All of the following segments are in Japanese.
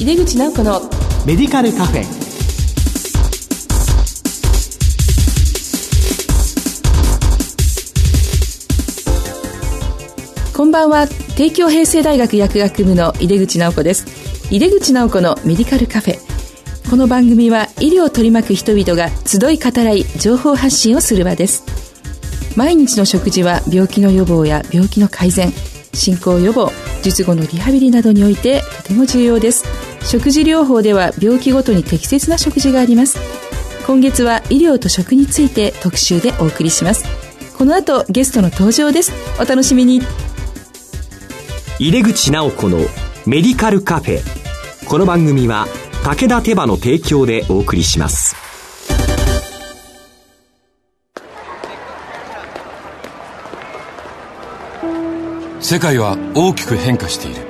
井出口直子のメディカルカフェ。こんばんは。帝京平成大学薬学部の井出口直子です。井出口直子のメディカルカフェ。この番組は医療を取り巻く人々が集い語らい情報発信をする場です。毎日の食事は病気の予防や病気の改善進行予防術後のリハビリなどにおいてとても重要です食事療法では病気ごとに適切な食事があります。今月は医療と食について特集でお送りします。この後ゲストの登場です。お楽しみに。入れ口直子のメディカルカフェ。この番組は武田手羽の提供でお送りします。世界は大きく変化している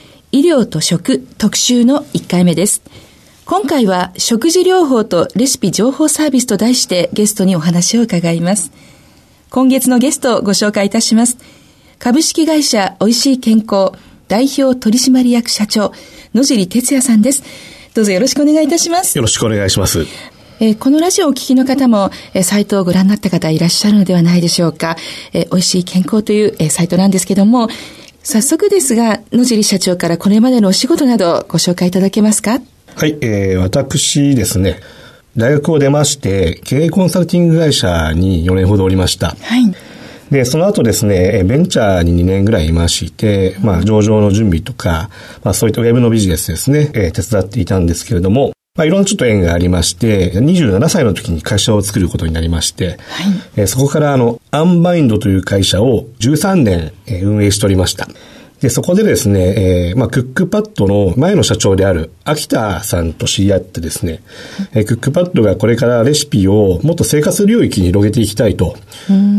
医療と食特集の1回目です。今回は食事療法とレシピ情報サービスと題してゲストにお話を伺います。今月のゲストをご紹介いたします。株式会社おいしい健康代表取締役社長野尻哲也さんです。どうぞよろしくお願いいたします。よろしくお願いします。えー、このラジオをお聞きの方も、えー、サイトをご覧になった方いらっしゃるのではないでしょうか。えー、美味しい健康という、えー、サイトなんですけども、早速ですが、野尻社長からこれまでのお仕事などご紹介いただけますか？はい、えー、私ですね、大学を出まして、経営コンサルティング会社に4年ほどおりました。はい。で、その後ですね、ベンチャーに2年ぐらいいまして、まあ、上場の準備とか、まあ、そういったウェブのビジネスですね、えー、手伝っていたんですけれども、まあ、いろんなちょっと縁がありまして、27歳の時に会社を作ることになりまして、はい、えー、そこからあの、アンバインドという会社を13年、えー、運営しておりました。で、そこでですね、えー、まあ、クックパッドの前の社長である秋田さんと知り合ってですね、えー、クックパッドがこれからレシピをもっと生活領域に広げていきたいと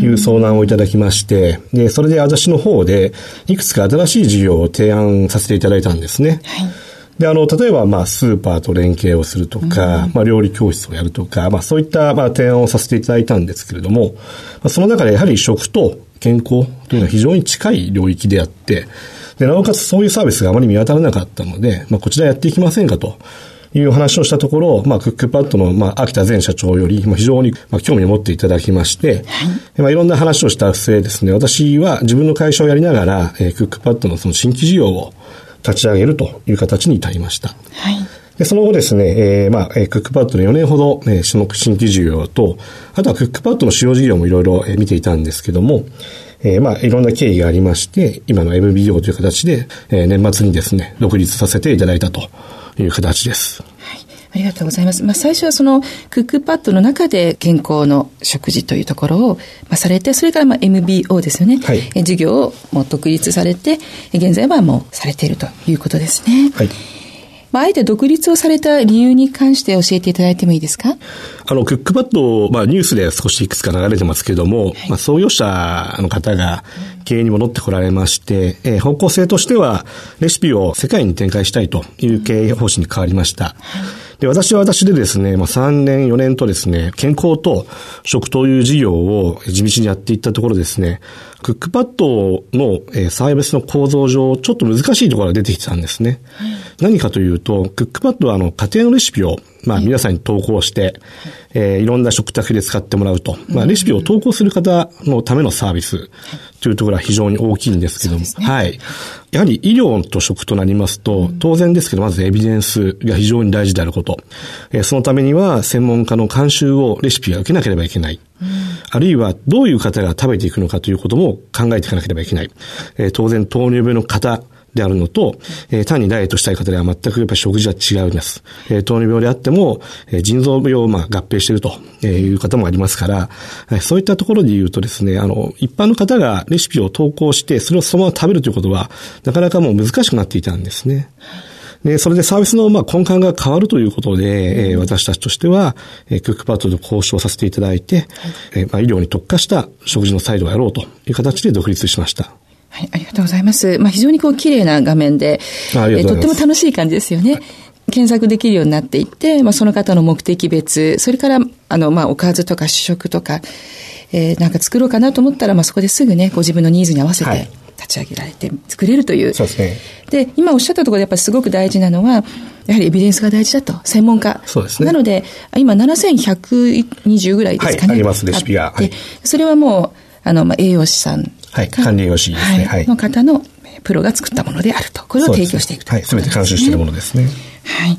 いう相談をいただきまして、で、それで私の方でいくつか新しい事業を提案させていただいたんですね。はいで、あの、例えば、まあ、スーパーと連携をするとか、うん、まあ、料理教室をやるとか、まあ、そういった、まあ、提案をさせていただいたんですけれども、まあ、その中でやはり食と健康というのは非常に近い領域であって、で、なおかつそういうサービスがあまり見当たらなかったので、まあ、こちらやっていきませんかと。いう話をしたところ、まあ、クックパッドの、まあ、秋田前社長より、まあ、非常に、まあ、興味を持っていただきまして、はい、まあ、いろんな話をした末ですね、私は自分の会社をやりながら、えー、クックパッドのその新規事業を、立ち上げるという形に至りました。はい。で、その後ですね、えー、まあ、えー、クックパッドの4年ほど、えー、その新規事業と、あとはクックパッドの主要事業もいろいろ見ていたんですけども、えー、まあ、いろんな経緯がありまして、今の MBO という形で、えー、年末にですね、独立させていただいたという形です。ありがとうございます。まあ、最初はそのクックパッドの中で健康の食事というところを、まあ、されて、それからまあ MBO ですよね。はい。事業をもう独立されて、現在はもうされているということですね。はい。まあ、あえて独立をされた理由に関して教えていただいてもいいですか？あの、クックパッド、まあ、ニュースで少しいくつか流れてますけれども、はい、まあ、創業者の方が経営に戻ってこられまして、えー、方向性としては、レシピを世界に展開したいという経営方針に変わりました。はいで、私は私でですね、まあ、3年、4年とですね、健康と食という事業を地道にやっていったところですね、クックパッドの、えー、サービスの構造上、ちょっと難しいところが出てきたんですね。はい、何かというと、クックパッドはあの、家庭のレシピを、まあ、皆さんに投稿して、はい、えー、いろんな食卓で使ってもらうと。まあ、レシピを投稿する方のためのサービスというところは非常に大きいんですけども、ね、はい。やはり医療と食となりますと、当然ですけど、まずエビデンスが非常に大事であること。えー、そのためには、専門家の監修をレシピが受けなければいけない。あるいは、どういう方が食べていくのかということも考えていかなければいけない。えー、当然、糖尿病の方であるのと、えー、単にダイエットしたい方では全くやっぱ食事は違うんです。えー、糖尿病であっても、えー、腎臓病をまあ合併しているという方もありますから、えー、そういったところで言うとですね、あの、一般の方がレシピを投稿して、それをそのまま食べるということは、なかなかもう難しくなっていたんですね。で、それでサービスのまあ根幹が変わるということで、えー、私たちとしては、えー、クックパッドと交渉させていただいて、えー、まあ医療に特化した食事のサイドをやろうという形で独立しました。はい、ありがとうございます。まあ、非常にこう綺麗な画面で、えとっても楽しい感じですよね。検索できるようになっていて、まあ、その方の目的別、それから、あの、まあ、おかずとか主食とか、えー、なんか作ろうかなと思ったら、まあ、そこですぐね、ご自分のニーズに合わせて立ち上げられて作れるという。そうですね。で、今おっしゃったところでやっぱりすごく大事なのは、やはりエビデンスが大事だと、専門家。そうですね。なので、今7120ぐらいですかね。はい、あります、レシピが。はい、それはもう、あの、まあ、栄養士さんはい、管理栄養士ですね。はい。の方のプロが作ったものであると。これを提供していくと、ね、はい、すべて監修しているものですね。はい。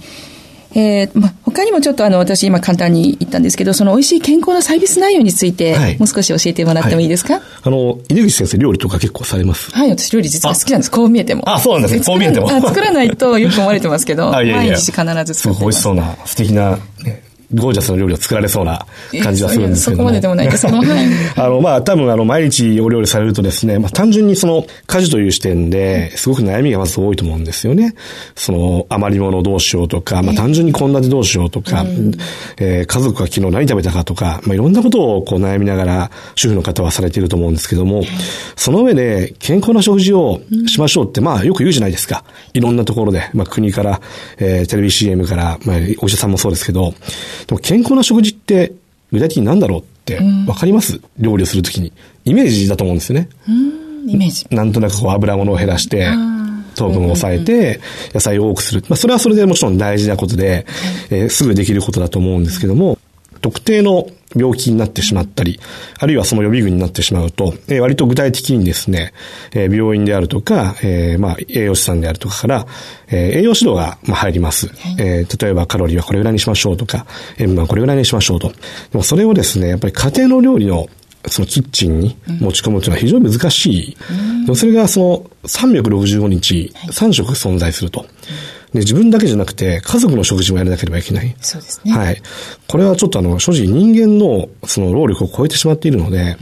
えー、まあ、他にもちょっとあの、私今簡単に言ったんですけど、その美味しい健康のサービス内容について、はい、もう少し教えてもらってもいいですか、はい、あの、井出口先生料理とか結構されます？はい、私料理実は好きなんです。こう見えても。あ、そうなんですね。こう見えても。作らないとよく思われてますけど、毎日必ず作ってます。すごく美味しそうな、素敵な、ね、ゴージャスな料理を作られそうな感じはするんですけどそこまででもないですけども。あの、まあ、多分、あの、毎日お料理されるとですね、まあ、単純にその、家事という視点で、すごく悩みがまず多いと思うんですよね。その、余り物どうしようとか、まあ、単純に献立どうしようとか、えー、家族が昨日何食べたかとか、まあ、いろんなことをこう悩みながら、主婦の方はされていると思うんですけども、その上で、健康な食事をしましょうって、まあ、よく言うじゃないですか。いろんなところで、まあ、国から、えー、テレビ CM から、まあ、お医者さんもそうですけど、でも健康な食事って具体的に何だろうって分かります、うん、料理をするときに。イメージだと思うんですよね。イメージ。なんとなくこう油物を減らして、糖分を抑えて、野菜を多くする。まあ、それはそれでもちろん大事なことで、えー、すぐできることだと思うんですけども、特定の病気になってしまったり、あるいはその予備軍になってしまうと、えー、割と具体的にですね、えー、病院であるとか、えー、まあ、栄養士さんであるとかから、えー、栄養指導が、まあ、入ります、はい、えー。例えばカロリーはこれぐらいにしましょうとか、塩分はこれぐらいにしましょうと。でもそれをですね、やっぱり家庭の料理のそのキッチンに持ち込むというのは非常に難しい。うん、それがその365日3食存在すると。で、自分だけじゃなくて、家族の食事もやらなければいけない。そうですね。はい。これはちょっとあの、正直人間のその労力を超えてしまっているので、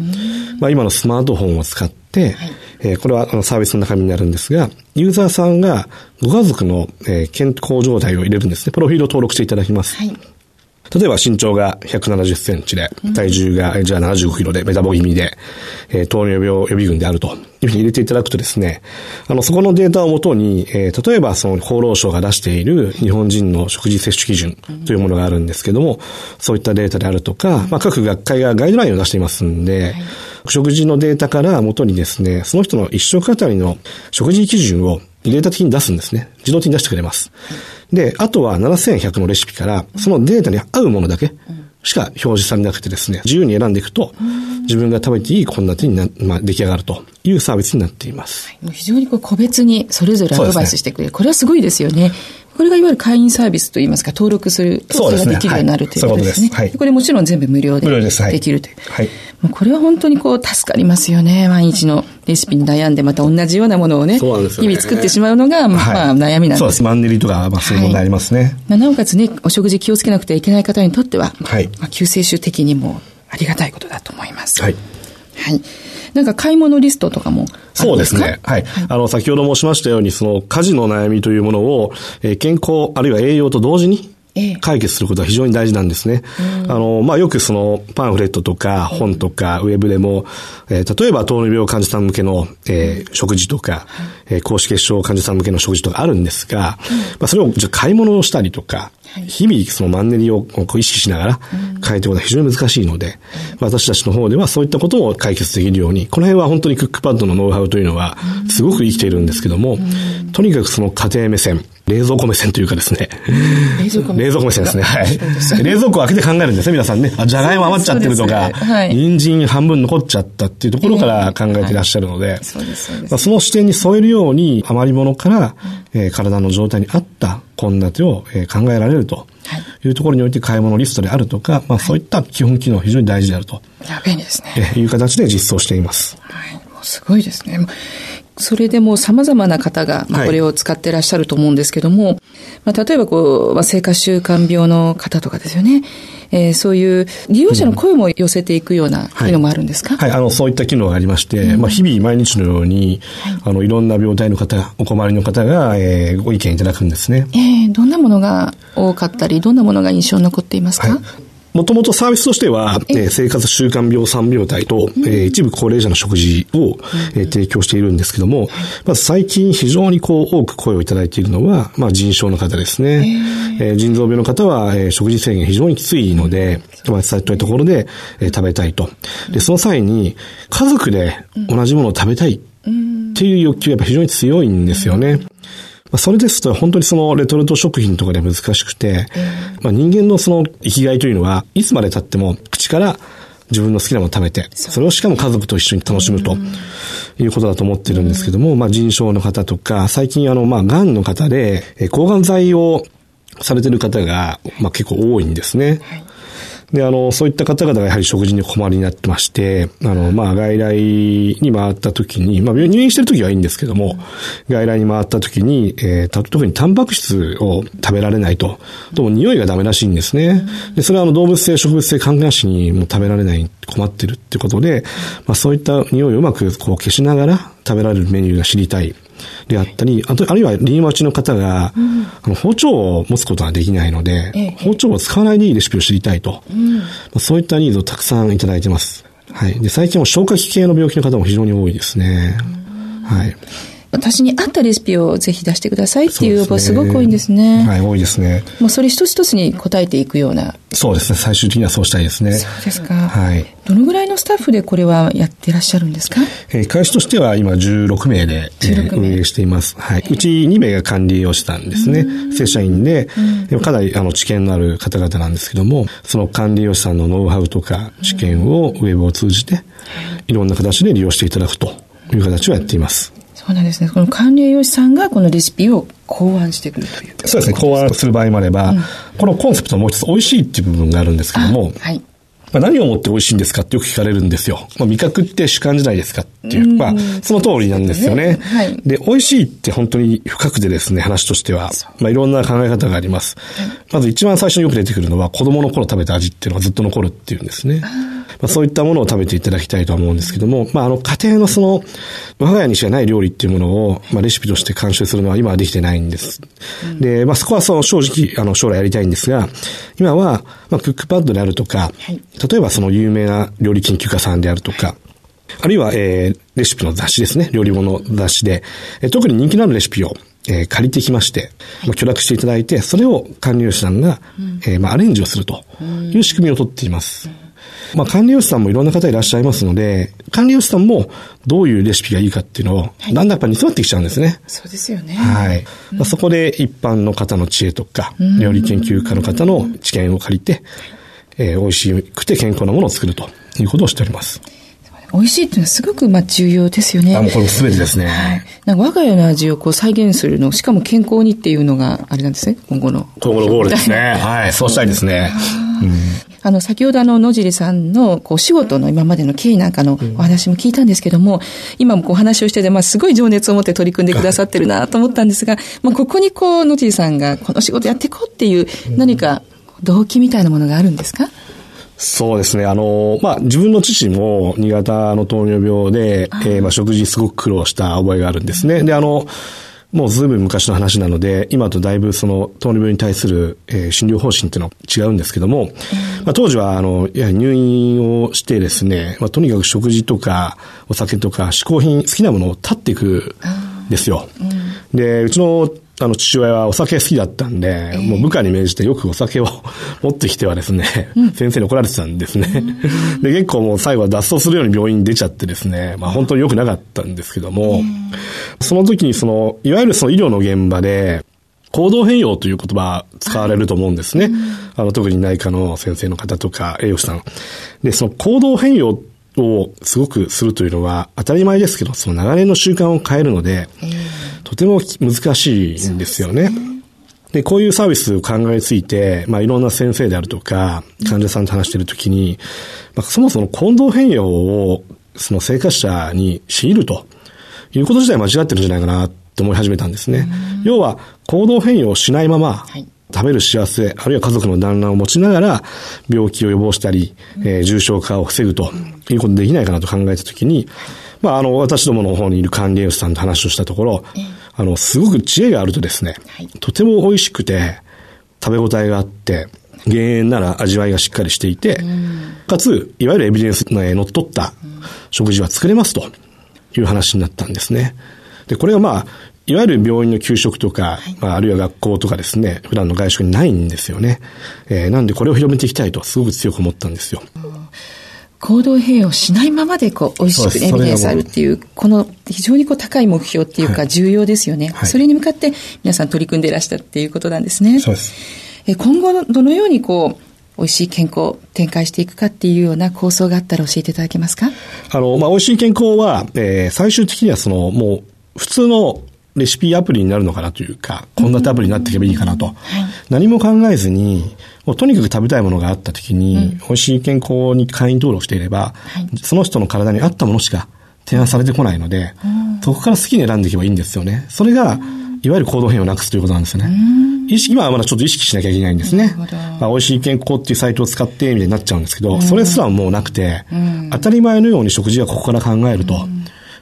まあ今のスマートフォンを使って、はい、えー、これはあのサービスの中身になるんですが、ユーザーさんがご家族の、えー、健康状態を入れるんですね。プロフィールを登録していただきます。はい。例えば身長が170センチで、体重が、じゃあ75キロで、メタボ気味で、えー、糖尿病予備軍であると。いうふうに入れていただくとですね、あの、そこのデータをもとに、えー、例えばその厚労省が出している日本人の食事摂取基準というものがあるんですけども、そういったデータであるとか、まあ、各学会がガイドラインを出していますんで、食事のデータから元にですね、その人の一食あたりの食事基準をデータ的に出すんですね。自動的に出してくれます。で、あとは7100のレシピから、そのデータに合うものだけしか表示されなくてですね、自由に選んでいくと、自分が食べていい献立にな、まあ、出来上がるというサービスになっています。はい、非常にこう個別にそれぞれアドバイスしてくれる。ね、これはすごいですよね。これがいわゆる会員サービスといいますか、登録するとそれができるようになるということですね。はい、これもちろん全部無料でできるという。はい、もうこれは本当にこう助かりますよね。毎日のレシピに悩んで、また同じようなものをね、日々作ってしまうのが、まあ悩みなんです。そうです。マンネリとか、まあそういう問題ありますね。はい、なおかつね、お食事気をつけなくてはいけない方にとっては、はい、まあ、救世主的にもありがたいことだと思います。はい。はい。なんか買い物リストとかもそうですね。はい。あの、先ほど申しましたように、その家事の悩みというものを、えー、健康あるいは栄養と同時に解決することは非常に大事なんですね。あの、まあ、よくそのパンフレットとか本とかウェブでも、えー、例えば糖尿病患者さん向けの、えー、食事とか、えー、高脂血症患者さん向けの食事とかあるんですが、まあ、それをじゃ買い物をしたりとか、日々そのマンネリを意識しながら変えていくことは非常に難しいので、私たちの方ではそういったことを解決できるように、この辺は本当にクックパッドのノウハウというのはすごく生きているんですけども、とにかくその家庭目線、冷蔵庫目線というかですね。冷蔵庫目線。冷蔵庫目線ですね。はい。冷蔵庫を開けて考えるんですね、皆さんね。あ、じゃがいも余っちゃってるとか、ねはい、人参半分残っちゃったっていうところから考えていらっしゃるので、そうです、そうです。その視点に添えるように、余り物から、えー、体の状態に合った献立を、えー、考えられると。いうところにおいて買い物リストであるとか、まあそういった基本機能は非常に大事であると。便利ですね。いう形で実装しています。はい。もうすごいですね。それでも様々な方が、まあ、これを使ってらっしゃると思うんですけども、はい、まあ、例えばこう、まあ、生活習慣病の方とかですよね。えー、そういう利用者の声も寄せていくような機能もあるんですか、うん、はい、はい、あの、そういった機能がありまして、うん、まあ、日々毎日のように、はい、あの、いろんな病態の方、お困りの方が、えー、ご意見いただくんですね。えー、どんなものが多かったり、どんなものが印象に残っていますか、はいもともとサービスとしては、えー、生活習慣病3病態と、えー、一部高齢者の食事を、えー、提供しているんですけども、まず最近非常にこう多く声をいただいているのは、まあ腎症の方ですね。えー、腎臓病の方は、えー、食事制限非常にきついので、まあ、伝えたいところで、えー、食べたいと。で、その際に、家族で同じものを食べたいっていう欲求がやっぱ非常に強いんですよね。まあ、それですと本当にそのレトルト食品とかで難しくて、まあ、人間のその生きがいというのは、いつまで経っても口から自分の好きなものを食べて、それをしかも家族と一緒に楽しむということだと思ってるんですけども、まあ腎症の方とか、最近あの、まあ癌の方で、抗がん剤をされてる方が、まあ結構多いんですね。はいで、あの、そういった方々がやはり食事に困りになってまして、あの、まあ、外来に回った時に、まあ、入院してる時はいいんですけども、外来に回った時に、えー、特にタンパク質を食べられないと、どうも匂いがダメらしいんですね。で、それはあの、動物性、植物性関係しにも食べられない、困ってるってことで、まあ、そういった匂いをうまくこう消しながら食べられるメニューが知りたい。であったり、あと、あるいはリーマチの方が、うん、あの包丁を持つことができないので、ええ、包丁を使わないでいいレシピを知りたいと、うん、まあ、そういったニーズをたくさんいただいてます。はい。で、最近は消化器系の病気の方も非常に多いですね。はい。私に合ったレシピをぜひ出してくださいっていう要望すごく多いんですね。はい、多いですね。もうそれ一つ一つに答えていくような。そうですね。最終的にはそうしたいですね。そうですか。はい。どのぐらいのスタッフでこれはやってらっしゃるんですか？えー、会社としては今16名で、えー、運営しています。はい。うち2名が管理をしたんですね。正社員で、うん、かなりあの知見のある方々なんですけども、その管理用士さんのノウハウとか知見をウェブを通じて、いろんな形で利用していただくという形をやっています。そうなんですね。この管理栄養士さんがこのレシピを考案してくるというそうですね。考案する場合もあれば、うん、このコンセプトのもう一つ美味しいっていう部分があるんですけども、はい。まあ、何をもって美味しいんですかってよく聞かれるんですよ。まあ、味覚って主観じゃないですかっていう、まあ、その通りなんですよね。はい。で、美味しいって本当に深くてですね、話としては、まあ、いろんな考え方があります。まず一番最初によく出てくるのは、子供の頃食べた味っていうのがずっと残るっていうんですね。まあ、そういったものを食べていただきたいと思うんですけども、まあ、あの、家庭のその、我が家にしかない料理っていうものを、まあ、レシピとして監修するのは今はできてないんです。で、まあ、そこはその正直、あの、将来やりたいんですが、今は、まあ、クックパッドであるとか、例えばその有名な料理研究家さんであるとか、あるいは、えー、レシピの雑誌ですね。料理物雑誌で、えー、特に人気のあるレシピを、えー、借りてきまして、まあ、許諾していただいて、それを管理用士さんが、うん、えー、まあ、アレンジをするという仕組みをとっています。うんまあ、管理用士さんもいろんな方いらっしゃいますので、管理用士さんもどういうレシピがいいかっていうのを、だんだんやっぱ煮詰まってきちゃうんですね。そうですよね。はい。うん、まあ、そこで一般の方の知恵とか、料理研究家の方の知見を借りて、えー、美味しくて健康なものを作るということをしております。美味しいっていうのはすごくまあ重要ですよね。あ、もうこれ全てですね。はい。なんか我が家の味をこう再現するの、しかも健康にっていうのがあれなんですね、今後の。今後のゴールですね。はい、そうしたいですね。うん、あの、先ほどあの、野尻さんの、こう、仕事の今までの経緯なんかのお話も聞いたんですけども、うん、今もこう話をしてて、まあ、すごい情熱を持って取り組んでくださってるなと思ったんですが、まあ、ここにこう、野尻さんがこの仕事やっていこうっていう、何か動機みたいなものがあるんですか、そうですね。あの、まあ、自分の父も新潟の糖尿病で、えー、まあ、食事すごく苦労した覚えがあるんですね。で、あの、もうずいぶん昔の話なので、今とだいぶその糖尿病に対する、えー、診療方針っていうのは違うんですけども、まあ、当時はあの、や入院をしてですね、まあ、とにかく食事とかお酒とか嗜好品、好きなものを断っていくんですよ。で、うちのあの、父親はお酒好きだったんで、えー、もう部下に命じてよくお酒を持ってきてはですね、うん、先生に怒られてたんですね。で、結構もう最後は脱走するように病院に出ちゃってですね、まあ本当に良くなかったんですけども、その時にその、いわゆるその医療の現場で、行動変容という言葉使われると思うんですね。あの、特に内科の先生の方とか栄養士さん。で、その行動変容をすごくするというのは当たり前ですけど、その長年の習慣を変えるので、とても難しいんですよね。で、こういうサービスを考えついて、まあ、いろんな先生であるとか、患者さんと話しているときに、まあ、そもそも行動変容を、その生活者に強いると。いうこと自体間違ってるんじゃないかなって思い始めたんですね。要は、行動変容しないまま、はい。食べる幸せ、あるいは家族の団らんを持ちながら、病気を予防したり、えー、重症化を防ぐということできないかなと考えたときに、まあ、あの、私どもの方にいる管理栄養士さんと話をしたところ、あの、すごく知恵があるとですね、はい、とても美味しくて、食べ応えがあって、減塩なら味わいがしっかりしていて、かつ、いわゆるエビデンスにのっとった食事は作れますという話になったんですね。で、これはまあ、いわゆる病院の給食とか、はい、まあ、あるいは学校とかですね、普段の外食にないんですよね。えー、なんでこれを広めていきたいとすごく強く思ったんですよ。行動変容しないままでこう美味しくエビデンスあるっていうこの非常にこう高い目標っていうか重要ですよね、はい、それに向かって皆さん取り組んでいらしたっていうことなんですね。そうです今後どのようにこう美味しい健康展開していくかっていうような構想があったら教えていただけますか？あの、まあ、美味しい健康は、えー、最終的にはその、もう、普通のレシピアプリになるのかなというか、献立アプリになっていけばいいかなと。はい、何も考えずに、もうとにかく食べたいものがあった時に、うん、美味しい健康に会員登録していれば、はい、その人の体に合ったものしか提案されてこないので、うん、そこから好きに選んでいけばいいんですよね。それが、いわゆる行動変容をなくすということなんですよね。意識、今はまだちょっと意識しなきゃいけないんですね。まあ、美味しい健康っていうサイトを使ってみたいになっちゃうんですけど、それすらもうなくて、当たり前のように食事はここから考えると。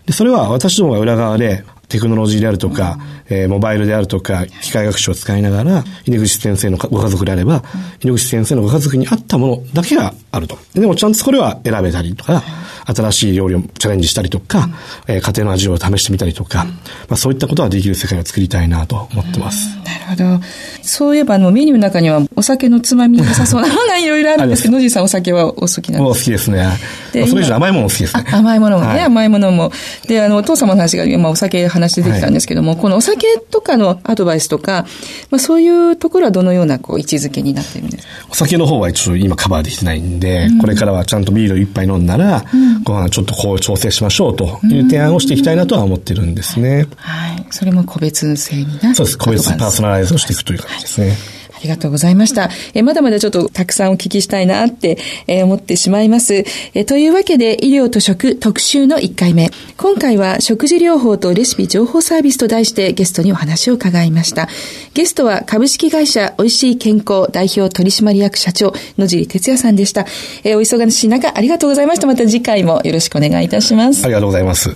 で、それは私どもが裏側でテクノロジーであるとか、うん、えー、モバイルであるとか、機械学習を使いながら、井出口先生のご家族であれば、井出口先生のご家族に合ったものだけがあると。でもちゃんとこれは選べたりとか、新しい料理をチャレンジしたりとか、うん、えー、家庭の味を試してみたりとか、うん、まあそういったことができる世界を作りたいなと思ってます。なるほど。そういえば、あの、メニューの中にはお酒のつまみに良さそうなものがいろいろあるんですけど、野地さんお酒はお好きなんですかお好きですね。でそれ以上甘いもの好きですね。甘いものもね、はい、甘いものも。で、あの、お父様の話が、まあ、お酒話出てきたんですけども、はい、このお酒とかのアドバイスとか、まあ、そういうところはどのような、こう、位置づけになってるんですか？お酒の方は一応今カバーできてないんで、うん、これからはちゃんとビール一杯飲んだら、うん、ご飯ちょっとこう調整しましょうという提案をしていきたいなとは思ってるんですね。はい。それも個別性になそうです。個別パーソナライズをしていくという感じですね。はいありがとうございました。えまだまだちょっとたくさんお聞きしたいなって、え思ってしまいます。えというわけで、医療と食特集の1回目。今回は食事療法とレシピ情報サービスと題してゲストにお話を伺いました。ゲストは株式会社おいしい健康代表取締役社長野尻哲也さんでした。えお忙しい中ありがとうございました。また次回もよろしくお願いいたします。ありがとうございます。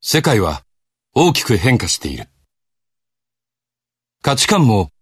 世界は大きく変化している。価値観も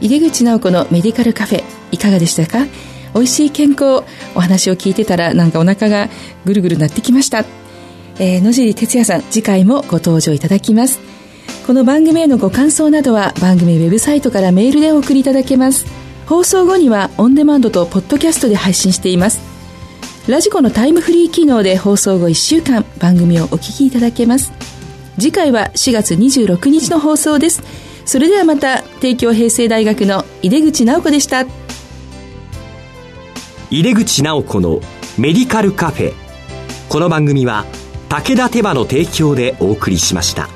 井出口直子のメディカルカフェいかがでしたか？美味しい健康お話を聞いてたらなんかお腹がぐるぐるなってきました、えー、野尻哲也さん次回もご登場いただきます。この番組へのご感想などは番組ウェブサイトからメールでお送りいただけます。放送後にはオンデマンドとポッドキャストで配信しています。ラジコのタイムフリー機能で放送後1週間番組をお聞きいただけます。次回は4月26日の放送です。それではまた帝京平成大学の井出口直子でした。井出口直子のメディカルカフェ。この番組は武田手羽の提供でお送りしました。